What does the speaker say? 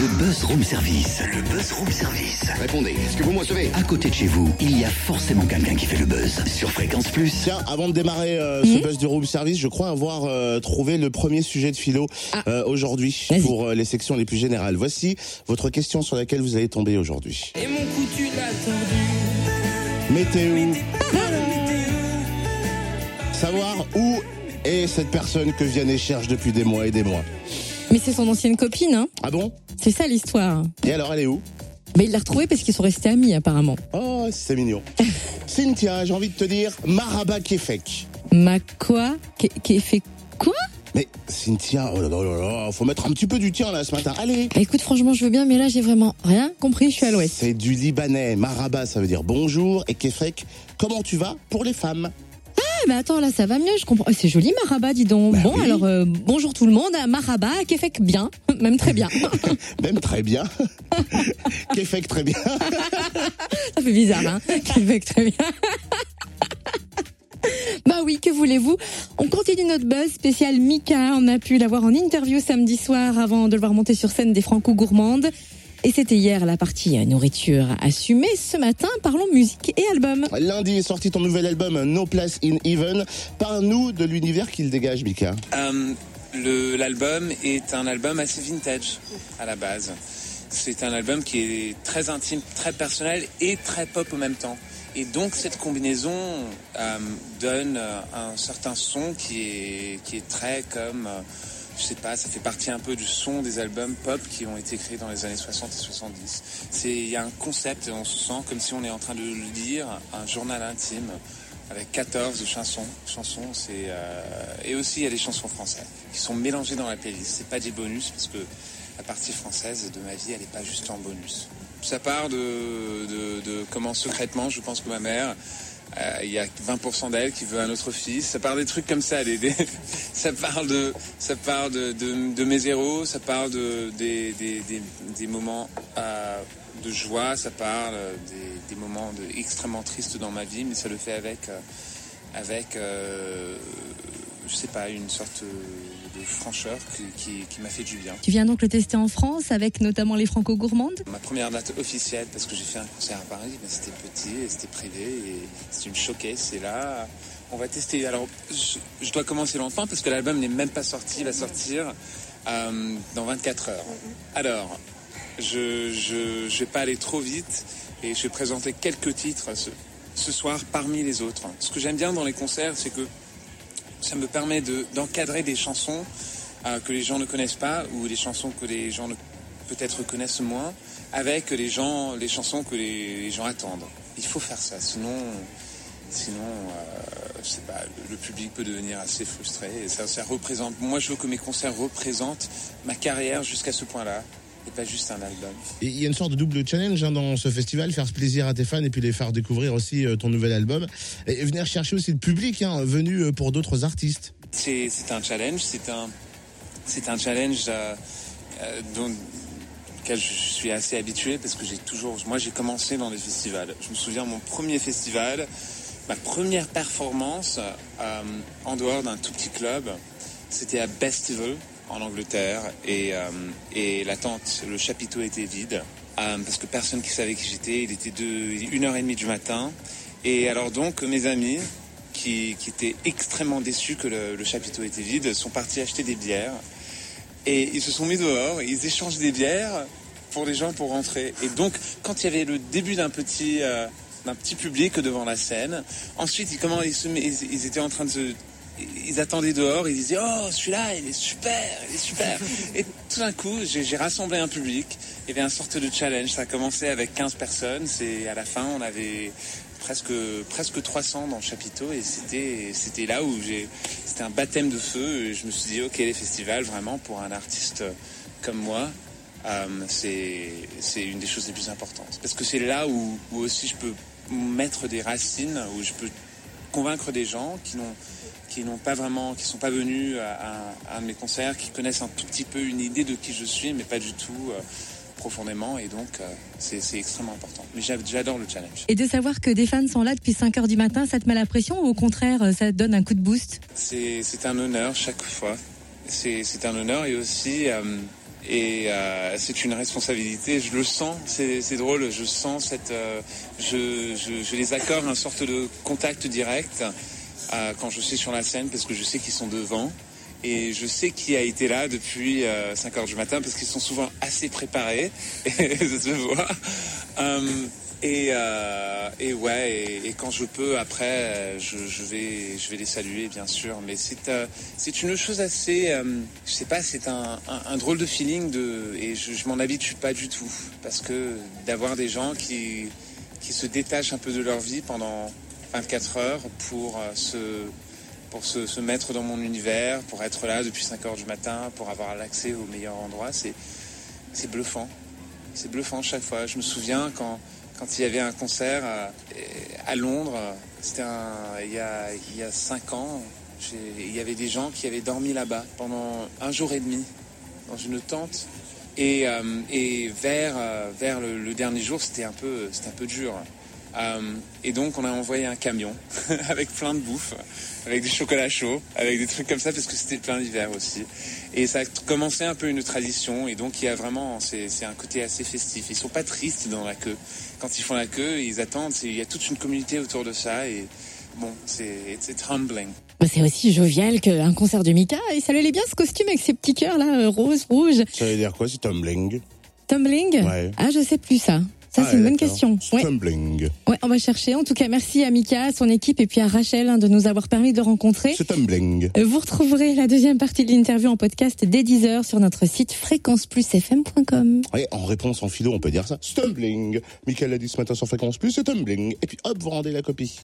Le buzz room service. Le buzz room service. Répondez, est-ce que vous me recevez À côté de chez vous, il y a forcément quelqu'un qui fait le buzz. Sur Fréquence Plus. Tiens, avant de démarrer euh, ce buzz du room service, je crois avoir euh, trouvé le premier sujet de philo euh, aujourd'hui pour euh, les sections les plus générales. Voici votre question sur laquelle vous allez tomber aujourd'hui. Et mon coup tu l'as tordu. Météo. Savoir où est cette personne que Vianney cherche depuis des mois et des mois. Mais c'est son ancienne copine, hein. Ah bon? C'est ça l'histoire. Et alors, elle est où? Mais il l'a retrouvée parce qu'ils sont restés amis apparemment. Oh, c'est mignon. Cynthia, j'ai envie de te dire, Maraba Kefek. Ma quoi? Fait quoi? Mais Cynthia, oh là là là là, faut mettre un petit peu du tien là ce matin. Allez Bah, Écoute, franchement, je veux bien, mais là, j'ai vraiment rien compris. Je suis à l'ouest. C'est du libanais. Maraba, ça veut dire bonjour. Et Kefek, comment tu vas pour les femmes? Ah, mais attends, là, ça va mieux. Je comprends. Oh, c'est joli, Maraba, dis donc. Bah bon, oui. alors, euh, bonjour tout le monde. à Maraba, Kefek bien, même très bien. Même très bien. Kefek, très bien. Ça fait bizarre, hein Kefek très bien. Bah oui, que voulez-vous? On continue notre buzz spécial Mika. On a pu l'avoir en interview samedi soir avant de le voir monter sur scène des Franco Gourmandes. Et c'était hier la partie nourriture assumée. Ce matin, parlons musique et album. Lundi est sorti ton nouvel album No Place in Heaven. Parle-nous de l'univers qu'il dégage, Mika. Euh, L'album est un album assez vintage à la base. C'est un album qui est très intime, très personnel et très pop au même temps. Et donc cette combinaison euh, donne euh, un certain son qui est, qui est très comme, euh, je sais pas, ça fait partie un peu du son des albums pop qui ont été créés dans les années 60 et 70. C'est- Il y a un concept on se sent comme si on est en train de lire un journal intime avec 14 chansons. chansons c'est, euh, et aussi il y a des chansons françaises qui sont mélangées dans la playlist. C'est pas des bonus parce que la partie française de ma vie, elle n'est pas juste en bonus. Ça part de, de, de comment secrètement, je pense que ma mère, il y a 20% d'elle qui veut un autre fils. Ça part des trucs comme ça. Des, des- ça parle de, ça parle de, de, de mes héros. Ça parle de, des, des, moments euh, de joie. Ça parle des, moments extrêmement tristes dans ma vie, mais ça le fait avec, euh, avec, euh, je sais pas, une sorte de francheur qui, qui, qui m'a fait du bien. Tu viens donc le tester en France avec notamment les Franco Gourmandes. Ma première date officielle, parce que j'ai fait un concert à Paris, mais c'était petit, et c'était privé, et c'était une showcase, c'est là. On va tester. Alors, je, je dois commencer longtemps parce que l'album n'est même pas sorti, il va sortir euh, dans 24 heures. Alors, je, je, je vais pas aller trop vite, et je vais présenter quelques titres ce, ce soir parmi les autres. Ce que j'aime bien dans les concerts, c'est que ça me permet de- d'encadrer des chansons euh, que les gens ne connaissent pas ou des chansons que les gens peut-être connaissent moins avec les gens, les chansons que les, gens attendent. Il faut faire ça, sinon, sinon, euh, pas, le, public peut devenir assez frustré. Ça représente. Moi, je veux que mes concerts représentent ma carrière jusqu'à ce point-là, et pas juste un album. Et Il y a une sorte de double challenge hein, dans ce festival, faire plaisir à tes fans et puis les faire découvrir aussi euh, ton nouvel album. Et venir chercher aussi le public hein, venu euh, pour d'autres artistes. C'est c'est un challenge, c'est un, c'est un challenge euh, euh, dont auquel je suis assez habitué parce que j'ai toujours, moi j'ai commencé dans des festivals. Je me souviens mon premier festival, ma première performance euh, en dehors d'un tout petit club, c'était à Bestival en Angleterre et, euh, et la tente, le chapiteau était vide euh, parce que personne qui savait qui j'étais. Il était deux, une heure et demie du matin et alors donc mes amis qui, qui étaient extrêmement déçus que le, chapiteau était vide sont partis acheter des bières et ils se sont mis dehors, ils échangent des bières pour les gens pour rentrer. Et donc, quand il y avait le début d'un petit, euh, d'un petit public devant la scène, ensuite, ils, comment, ils, ils étaient en train de se... Ils attendaient dehors, ils disaient Oh, celui-là, il est super, il est super. Et tout d'un coup, j'ai rassemblé un public. Il y avait un sorte de challenge. Ça a commencé avec 15 personnes. C'est à la fin, on avait presque presque 300 dans le chapiteau et c'était c'était là où j'ai c'était un baptême de feu et je me suis dit ok les festivals vraiment pour un artiste comme moi euh, c'est c'est une des choses les plus importantes parce que c'est là où, où aussi je peux mettre des racines où je peux convaincre des gens qui n'ont qui n'ont pas vraiment qui sont pas venus à, à- à un de mes concerts qui connaissent un tout petit peu une idée de qui je suis mais pas du tout euh, profondément. Et donc euh, c'est extrêmement important. Mais j'a- j'adore le challenge. Et de savoir que des fans sont là depuis 5 heures du matin, ça te met la pression ou au contraire, euh, ça te donne un coup de boost? C'est un honneur chaque fois. C'est un honneur et aussi, euh, Et euh, c'est une responsabilité, je le sens, c'est drôle, je sens cette... Euh, je, je, je, les accorde une sorte de contact direct euh, quand je suis sur la scène parce que je sais qu'ils sont devant. Et je sais qui a été là depuis 5 heures du matin parce qu'ils sont souvent assez préparés, et ça se voit. Et, euh, et ouais, et, quand je peux, après, je, je, vais, je vais les saluer, bien sûr. Mais c'est, euh, c'est une chose assez, euh, je sais pas, c'est un, un, un, drôle de feeling de, et je, je m'en habitue pas du tout, parce que d'avoir des gens qui, qui se détachent un peu de leur vie pendant 24 heures pour euh, se, pour se, se mettre dans mon univers, pour être là depuis 5 heures du matin, pour avoir l'accès au meilleur endroit, c'est, c'est bluffant. C'est bluffant chaque fois. Je me souviens quand quand il y avait un concert à, Londres, c'était il, y a, il y a cinq ans, il y avait des gens qui avaient dormi là-bas pendant un jour et demi dans une tente. Et, euh, et vers, euh, vers le, le, dernier jour, c'était un peu, c'était un peu dur. Euh, et donc, on a envoyé un camion avec plein de bouffe, avec des chocolats chauds, avec des trucs comme ça, parce que c'était plein d'hiver aussi. Et ça a commencé un peu une tradition. Et donc, il y a vraiment, c'est un côté assez festif. Ils sont pas tristes dans la queue. Quand ils font la queue, ils attendent. Il y a toute une communauté autour de ça. Et bon, c'est humbling. Bah, c'est aussi jovial qu'un concert de Mika. Et ça lui allait bien ce costume avec ses petits cœurs là, rose, rouge. Ça veut dire quoi, c'est tumbling? Tumbling? Ouais. Ah, je sais plus ça. Ça, c'est une bonne question. Ouais. Ouais, on va chercher. En tout cas, merci à Mika, à son équipe et puis à Rachel hein, de nous avoir permis de rencontrer. C'est tumbling. Vous retrouverez la deuxième partie de l'interview en podcast dès 10h sur notre site fréquenceplusfm.com. Ouais, en réponse en philo, on peut dire ça. Stumbling. Michael l'a dit ce matin sur Fréquence Plus, c'est tumbling. Et puis hop, vous rendez la copie.